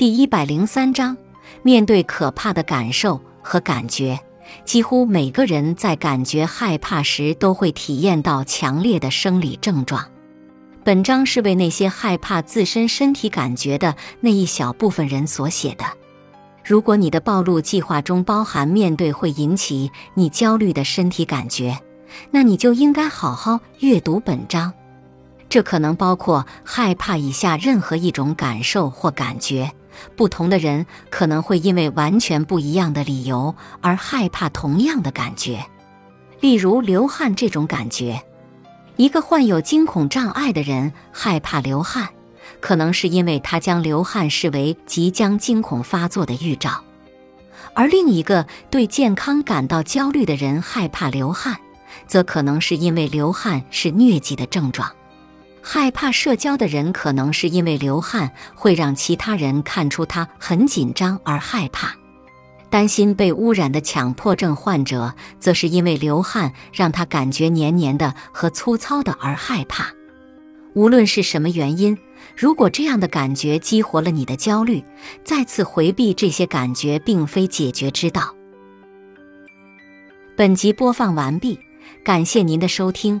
第一百零三章，面对可怕的感受和感觉，几乎每个人在感觉害怕时都会体验到强烈的生理症状。本章是为那些害怕自身身体感觉的那一小部分人所写的。如果你的暴露计划中包含面对会引起你焦虑的身体感觉，那你就应该好好阅读本章。这可能包括害怕以下任何一种感受或感觉。不同的人可能会因为完全不一样的理由而害怕同样的感觉。例如，流汗这种感觉，一个患有惊恐障碍的人害怕流汗，可能是因为他将流汗视为即将惊恐发作的预兆；而另一个对健康感到焦虑的人害怕流汗，则可能是因为流汗是疟疾的症状。害怕社交的人，可能是因为流汗会让其他人看出他很紧张而害怕；担心被污染的强迫症患者，则是因为流汗让他感觉黏黏的和粗糙的而害怕。无论是什么原因，如果这样的感觉激活了你的焦虑，再次回避这些感觉并非解决之道。本集播放完毕，感谢您的收听。